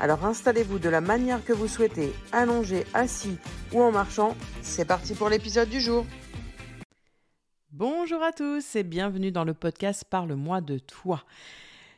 Alors installez-vous de la manière que vous souhaitez, allongé, assis ou en marchant. C'est parti pour l'épisode du jour. Bonjour à tous et bienvenue dans le podcast Parle-moi de toi.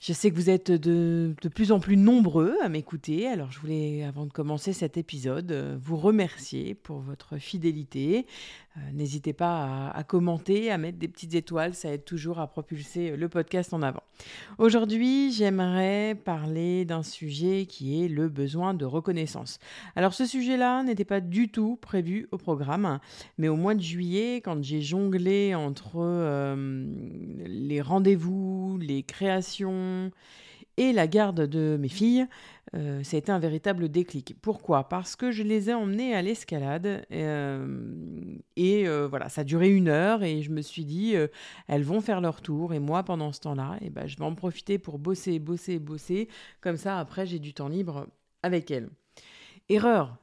Je sais que vous êtes de, de, plus en plus nombreux à m'écouter, alors je voulais, avant de commencer cet épisode, euh, vous remercier pour votre fidélité. Euh, n'hésitez pas à, commenter, à mettre des petites étoiles, ça aide toujours à propulser le podcast en avant. Aujourd'hui, j'aimerais parler d'un sujet qui est le besoin de reconnaissance. Alors ce sujet-là n'était pas du tout prévu au programme, mais au mois de juillet, quand j'ai jonglé entre euh, les rendez-vous, les créations, et la garde de mes filles, euh, ça a été un véritable déclic. Pourquoi? Parce que je les ai emmenées à l'escalade euh, et euh, voilà, ça a duré une heure et je me suis dit, elles vont faire leur tour et moi pendant ce temps-là, eh ben, je vais en profiter pour bosser, bosser, bosser. Comme ça, après, j'ai du temps libre avec elles. Erreur.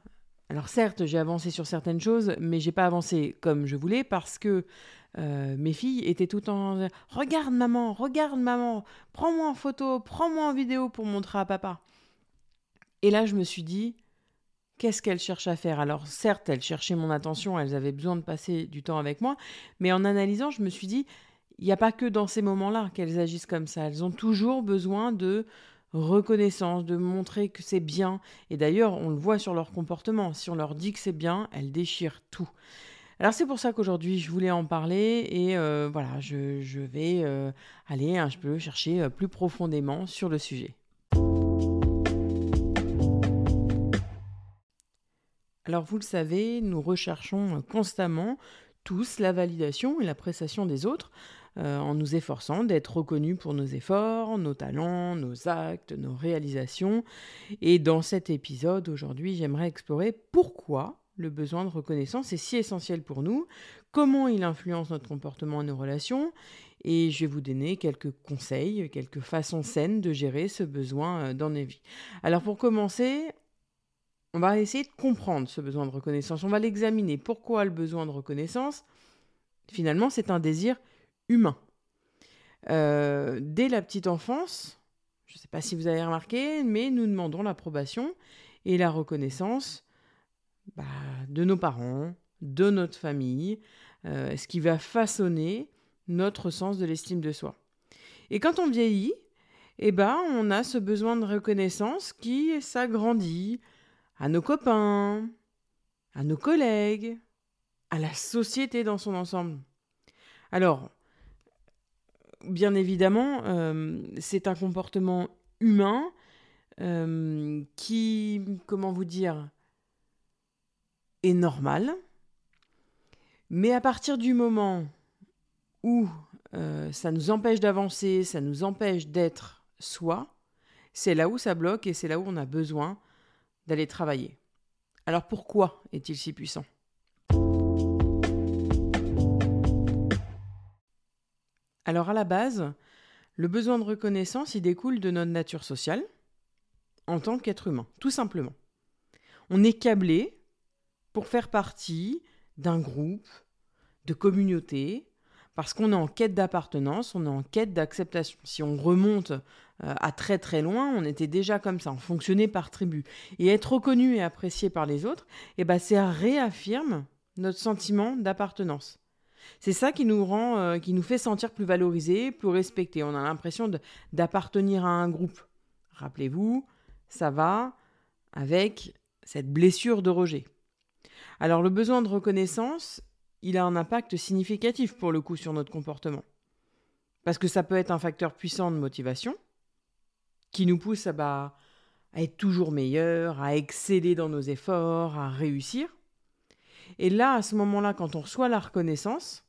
Alors certes, j'ai avancé sur certaines choses, mais j'ai pas avancé comme je voulais parce que euh, mes filles étaient tout en Regarde maman, regarde maman, prends-moi en photo, prends-moi en vidéo pour montrer à papa. Et là, je me suis dit Qu'est-ce qu'elles cherchent à faire? Alors, certes, elles cherchaient mon attention, elles avaient besoin de passer du temps avec moi, mais en analysant, je me suis dit Il n'y a pas que dans ces moments-là qu'elles agissent comme ça. Elles ont toujours besoin de reconnaissance, de montrer que c'est bien. Et d'ailleurs, on le voit sur leur comportement. Si on leur dit que c'est bien, elles déchirent tout. Alors c'est pour ça qu'aujourd'hui je voulais en parler et euh, voilà, je, vais euh, aller un peu chercher euh, plus profondément sur le sujet. Alors vous le savez, nous recherchons constamment tous la validation et la prestation des autres en nous efforçant d'être reconnus pour nos efforts, nos talents, nos actes, nos réalisations. Et dans cet épisode aujourd'hui, j'aimerais explorer pourquoi le besoin de reconnaissance est si essentiel pour nous, comment il influence notre comportement et nos relations, et je vais vous donner quelques conseils, quelques façons saines de gérer ce besoin euh, dans nos vies. Alors pour commencer, on va essayer de comprendre ce besoin de reconnaissance, on va l'examiner. Pourquoi le besoin de reconnaissance? Finalement, c'est un désir humain. Euh, dès la petite enfance, je ne sais pas si vous avez remarqué, mais nous demandons l'approbation et la reconnaissance bah, de nos parents, de notre famille, euh, ce qui va façonner notre sens de l'estime de soi. Et quand on vieillit, eh ben, on a ce besoin de reconnaissance qui s'agrandit à nos copains, à nos collègues, à la société dans son ensemble. Alors, bien évidemment, euh, c'est un comportement humain euh, qui, comment vous dire, normal. Mais à partir du moment où euh, ça nous empêche d'avancer, ça nous empêche d'être soi, c'est là où ça bloque et c'est là où on a besoin d'aller travailler. Alors pourquoi est-il si puissant? Alors à la base, le besoin de reconnaissance, il découle de notre nature sociale en tant qu'être humain, tout simplement. On est câblé pour faire partie d'un groupe, de communauté, parce qu'on est en quête d'appartenance, on est en quête d'acceptation. Si on remonte euh, à très très loin, on était déjà comme ça, on fonctionnait par tribu. Et être reconnu et apprécié par les autres, eh ben, ça réaffirme notre sentiment d'appartenance. C'est ça qui nous rend, euh, qui nous fait sentir plus valorisés, plus respectés. On a l'impression d'appartenir à un groupe. Rappelez-vous, ça va avec cette blessure de rejet. Alors le besoin de reconnaissance, il a un impact significatif pour le coup sur notre comportement. Parce que ça peut être un facteur puissant de motivation qui nous pousse à, bah, être toujours meilleur, à exceller dans nos efforts, à réussir. Et là, à ce moment-là, quand on reçoit la reconnaissance,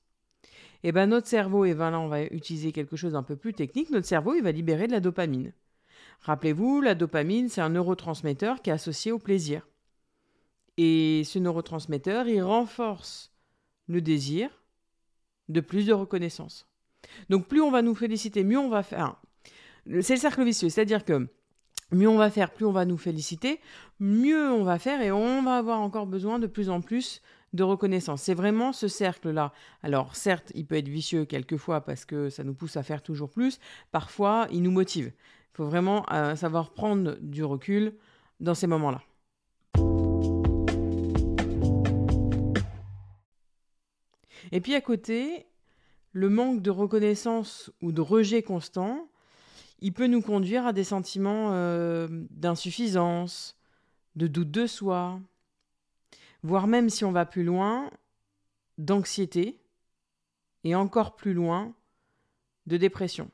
eh ben notre cerveau, et ben là on va utiliser quelque chose d'un peu plus technique, notre cerveau il va libérer de la dopamine. Rappelez-vous, la dopamine, c'est un neurotransmetteur qui est associé au plaisir. Et ce neurotransmetteur, il renforce le désir de plus de reconnaissance. Donc plus on va nous féliciter, mieux on va faire. C'est le cercle vicieux, c'est-à-dire que mieux on va faire, plus on va nous féliciter, mieux on va faire et on va avoir encore besoin de plus en plus de reconnaissance. C'est vraiment ce cercle-là. Alors certes, il peut être vicieux quelquefois parce que ça nous pousse à faire toujours plus, parfois il nous motive. Il faut vraiment euh, savoir prendre du recul dans ces moments-là. Et puis à côté, le manque de reconnaissance ou de rejet constant, il peut nous conduire à des sentiments euh, d'insuffisance, de doute de soi, voire même si on va plus loin, d'anxiété, et encore plus loin, de dépression.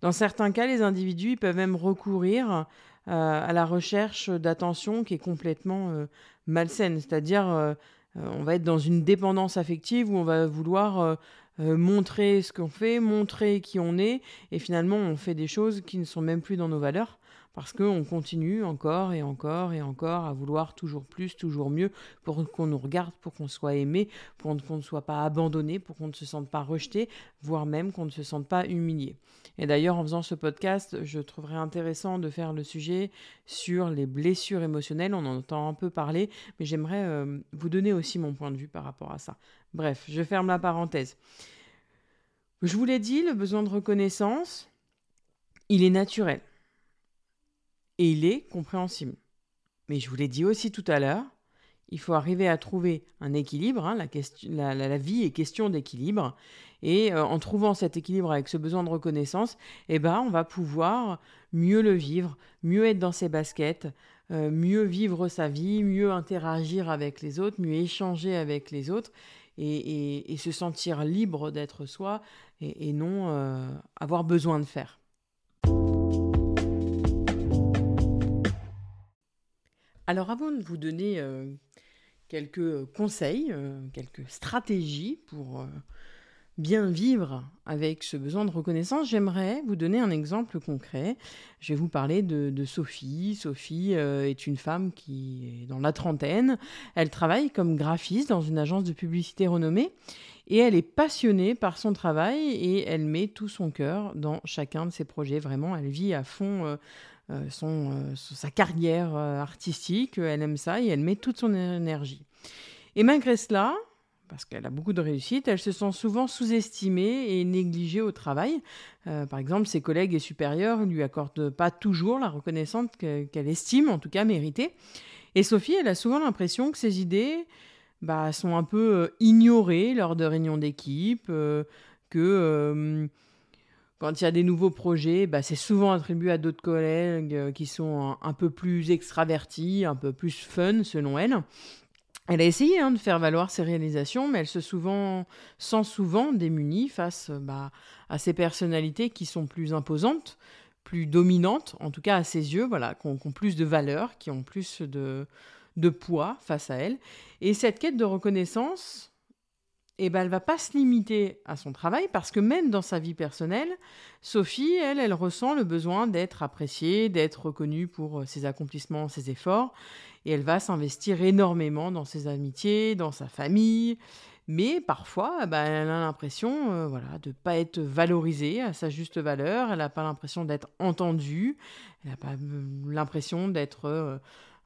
Dans certains cas, les individus peuvent même recourir euh, à la recherche d'attention qui est complètement euh, malsaine, c'est-à-dire on va être dans une dépendance affective où on va vouloir montrer ce qu'on fait, montrer qui on est, et finalement on fait des choses qui ne sont même plus dans nos valeurs parce qu'on continue encore et encore et encore à vouloir toujours plus, toujours mieux, pour qu'on nous regarde, pour qu'on soit aimé, pour qu'on ne soit pas abandonné, pour qu'on ne se sente pas rejeté, voire même qu'on ne se sente pas humilié. Et d'ailleurs, en faisant ce podcast, je trouverais intéressant de faire le sujet sur les blessures émotionnelles. On en entend un peu parler, mais j'aimerais euh, vous donner aussi mon point de vue par rapport à ça. Bref, je ferme la parenthèse. Je vous l'ai dit, le besoin de reconnaissance, il est naturel et il est compréhensible. Mais je vous l'ai dit aussi tout à l'heure, il faut arriver à trouver un équilibre. Hein, la, vie est question d'équilibre. Et euh, en trouvant cet équilibre avec ce besoin de reconnaissance, eh ben, on va pouvoir mieux le vivre, mieux être dans ses baskets, euh, mieux vivre sa vie, mieux interagir avec les autres, mieux échanger avec les autres et, se sentir libre d'être soi et, non euh, avoir besoin de faire. Alors avant de vous donner euh, quelques conseils, euh, quelques stratégies pour euh, bien vivre avec ce besoin de reconnaissance, j'aimerais vous donner un exemple concret. Je vais vous parler de, Sophie. Sophie est une femme qui est dans la trentaine. Elle travaille comme graphiste dans une agence de publicité renommée et elle est passionnée par son travail et elle met tout son cœur dans chacun de ses projets. Vraiment, elle vit à fond euh, son, euh, sa carrière euh, artistique, elle aime ça et elle met toute son énergie. Et malgré cela, parce qu'elle a beaucoup de réussite, elle se sent souvent sous-estimée et négligée au travail. par exemple, ses collègues et supérieurs ne lui accordent pas toujours la reconnaissance qu'elle estime, en tout cas méritée. Et Sophie, elle a souvent l'impression que ses idées bah, sont un peu ignorées lors de réunions d'équipe, que quand il y a des nouveaux projets, bah, c'est souvent attribué à d'autres collègues euh, qui sont un, peu plus extravertis, un peu plus fun selon elle. Elle a essayé hein, de faire valoir ses réalisations, mais elle se sent souvent démunie face bah, à ces personnalités qui sont plus imposantes, plus dominantes, en tout cas à ses yeux, voilà, qui ont, plus de valeur, qui ont plus de poids face à elle. Et cette quête de reconnaissance, eh ben, elle va pas se limiter à son travail parce que même dans sa vie personnelle, Sophie, elle, elle ressent le besoin d'être appréciée, d'être reconnue pour euh, ses accomplissements, ses efforts, et elle va s'investir énormément dans ses amitiés, dans sa famille. Mais parfois, eh ben, elle a l'impression euh, voilà, de ne pas être valorisée à sa juste valeur, elle n'a pas l'impression d'être entendue, elle n'a pas euh, l'impression d'être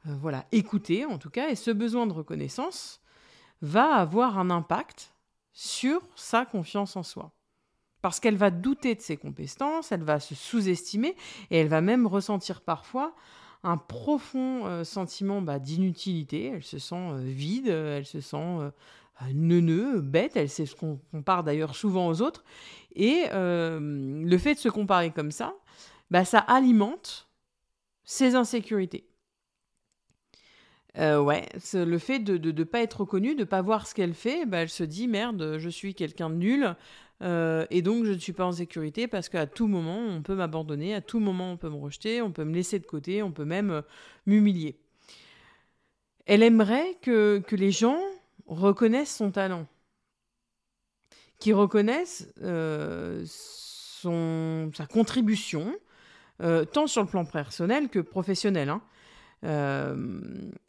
voilà, écoutée en tout cas, et ce besoin de reconnaissance va avoir un impact sur sa confiance en soi. Parce qu'elle va douter de ses compétences, elle va se sous-estimer et elle va même ressentir parfois un profond euh, sentiment bah, d'inutilité. Elle se sent euh, vide, elle se sent euh, neuneux, bête, elle sait ce qu'on compare d'ailleurs souvent aux autres. Et le fait de se comparer comme ça, bah, ça alimente ses insécurités. Euh, ouais, le fait de ne pas être reconnue, de pas voir ce qu'elle fait, bah, elle se dit merde, je suis quelqu'un de nul euh, et donc je ne suis pas en sécurité parce qu'à tout moment on peut m'abandonner, à tout moment on peut me rejeter, on peut me laisser de côté, on peut même euh, m'humilier. Elle aimerait que, que, les gens reconnaissent son talent, qu'ils reconnaissent son, sa contribution, tant sur le plan personnel que professionnel. Hein. Euh,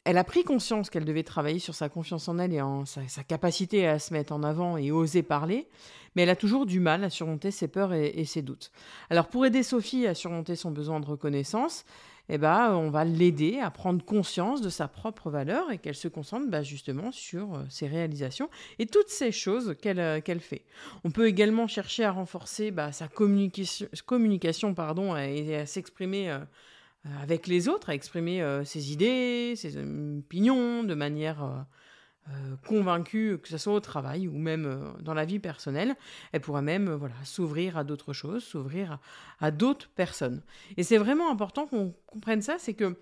elle a pris conscience qu'elle devait travailler sur sa confiance en elle et en sa, capacité à se mettre en avant et oser parler, mais elle a toujours du mal à surmonter ses peurs et, ses doutes. Alors pour aider Sophie à surmonter son besoin de reconnaissance, eh ben, on va l'aider à prendre conscience de sa propre valeur et qu'elle se concentre bah, justement sur euh, ses réalisations et toutes ces choses qu'elle euh, qu'elle fait. On peut également chercher à renforcer bah, sa communication, pardon, et à s'exprimer avec les autres, à exprimer euh, ses idées, ses opinions de manière euh, convaincue, que ce soit au travail ou même dans la vie personnelle. Elle pourrait même voilà, s'ouvrir à d'autres choses, s'ouvrir à, d'autres personnes. Et c'est vraiment important qu'on comprenne ça, c'est que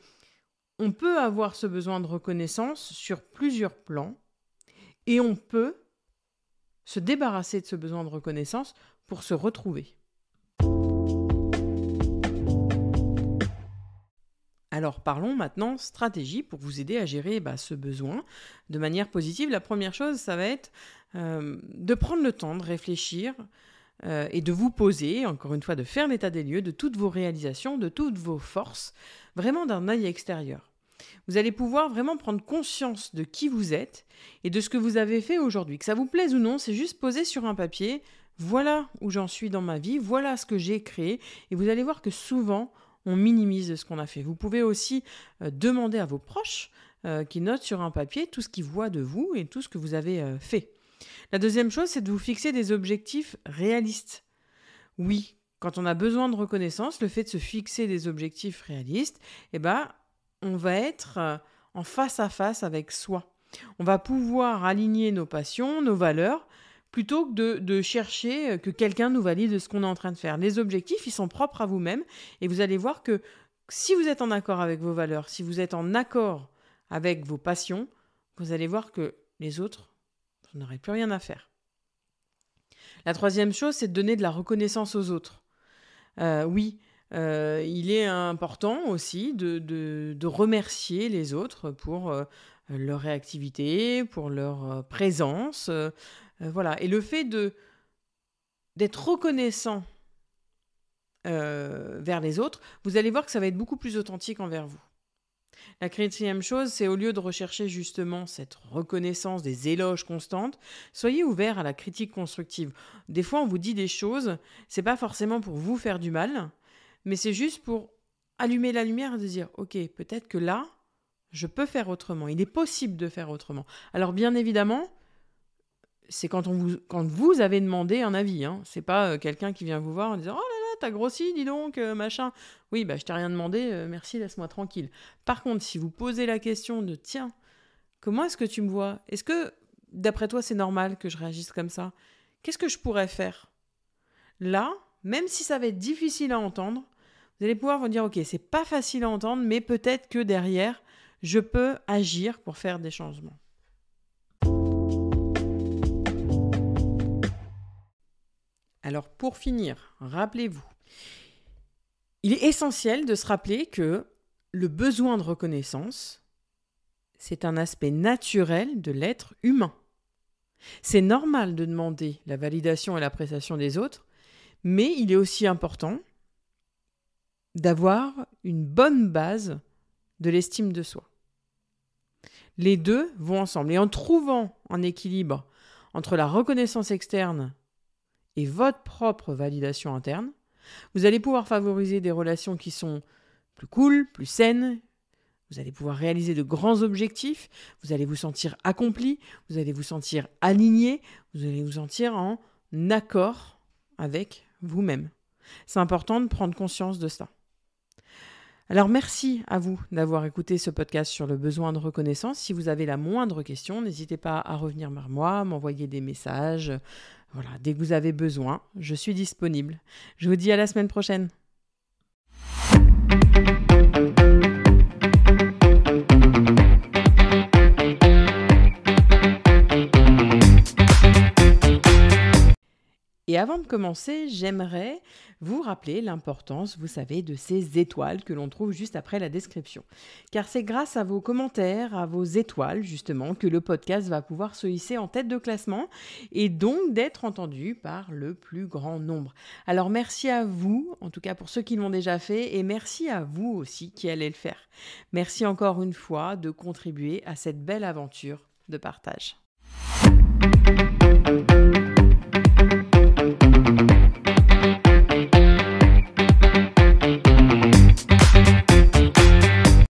on peut avoir ce besoin de reconnaissance sur plusieurs plans et on peut se débarrasser de ce besoin de reconnaissance pour se retrouver. Alors parlons maintenant stratégie pour vous aider à gérer bah, ce besoin de manière positive. La première chose, ça va être euh, de prendre le temps de réfléchir euh, et de vous poser, encore une fois, de faire l'état des lieux de toutes vos réalisations, de toutes vos forces, vraiment d'un œil extérieur. Vous allez pouvoir vraiment prendre conscience de qui vous êtes et de ce que vous avez fait aujourd'hui. Que ça vous plaise ou non, c'est juste poser sur un papier, voilà où j'en suis dans ma vie, voilà ce que j'ai créé, et vous allez voir que souvent, on minimise ce qu'on a fait. Vous pouvez aussi euh, demander à vos proches euh, qui notent sur un papier tout ce qu'ils voient de vous et tout ce que vous avez euh, fait. La deuxième chose, c'est de vous fixer des objectifs réalistes. Oui, quand on a besoin de reconnaissance, le fait de se fixer des objectifs réalistes, eh ben, on va être en face à face avec soi. On va pouvoir aligner nos passions, nos valeurs, plutôt que de, chercher euh, que quelqu'un nous valide ce qu'on est en train de faire. Les objectifs, ils sont propres à vous-même et vous allez voir que si vous êtes en accord avec vos valeurs, si vous êtes en accord avec vos passions, vous allez voir que les autres, vous n'aurez plus rien à faire. La troisième chose, c'est de donner de la reconnaissance aux autres. Euh, oui, euh, il est important aussi de, remercier les autres pour leur réactivité, pour leur présence, euh, voilà. Et le fait de d'être reconnaissant euh, vers les autres, vous allez voir que ça va être beaucoup plus authentique envers vous. La quatrième chose, c'est au lieu de rechercher justement cette reconnaissance, des éloges constantes, soyez ouvert à la critique constructive. Des fois, on vous dit des choses, c'est pas forcément pour vous faire du mal, mais c'est juste pour allumer la lumière et de dire, ok, peut-être que là, je peux faire autrement. Il est possible de faire autrement. Alors bien évidemment, c'est quand, vous, quand vous avez demandé un avis. Hein. C'est pas euh, quelqu'un qui vient vous voir en disant Oh là là, t'as grossi, dis donc, euh, machin. Oui, bah, je t'ai rien demandé, euh, merci, laisse-moi tranquille. Par contre, si vous posez la question de Tiens, comment est-ce que tu me vois? Est-ce que, d'après toi, c'est normal que je réagisse comme ça? Qu'est-ce que je pourrais faire? Là, même si ça va être difficile à entendre, vous allez pouvoir vous dire Ok, c'est pas facile à entendre, mais peut-être que derrière, je peux agir pour faire des changements. Alors pour finir, rappelez-vous, il est essentiel de se rappeler que le besoin de reconnaissance, c'est un aspect naturel de l'être humain. C'est normal de demander la validation et l'appréciation des autres, mais il est aussi important d'avoir une bonne base de l'estime de soi. Les deux vont ensemble. Et en trouvant un équilibre entre la reconnaissance externe et votre propre validation interne, vous allez pouvoir favoriser des relations qui sont plus cool, plus saines. Vous allez pouvoir réaliser de grands objectifs. Vous allez vous sentir accompli. Vous allez vous sentir aligné. Vous allez vous sentir en accord avec vous-même. C'est important de prendre conscience de ça. Alors merci à vous d'avoir écouté ce podcast sur le besoin de reconnaissance. Si vous avez la moindre question, n'hésitez pas à revenir vers moi, m'envoyer des messages, voilà, dès que vous avez besoin, je suis disponible. Je vous dis à la semaine prochaine. Et avant de commencer, j'aimerais vous rappeler l'importance, vous savez, de ces étoiles que l'on trouve juste après la description. Car c'est grâce à vos commentaires, à vos étoiles, justement, que le podcast va pouvoir se hisser en tête de classement et donc d'être entendu par le plus grand nombre. Alors merci à vous, en tout cas pour ceux qui l'ont déjà fait, et merci à vous aussi qui allez le faire. Merci encore une fois de contribuer à cette belle aventure de partage.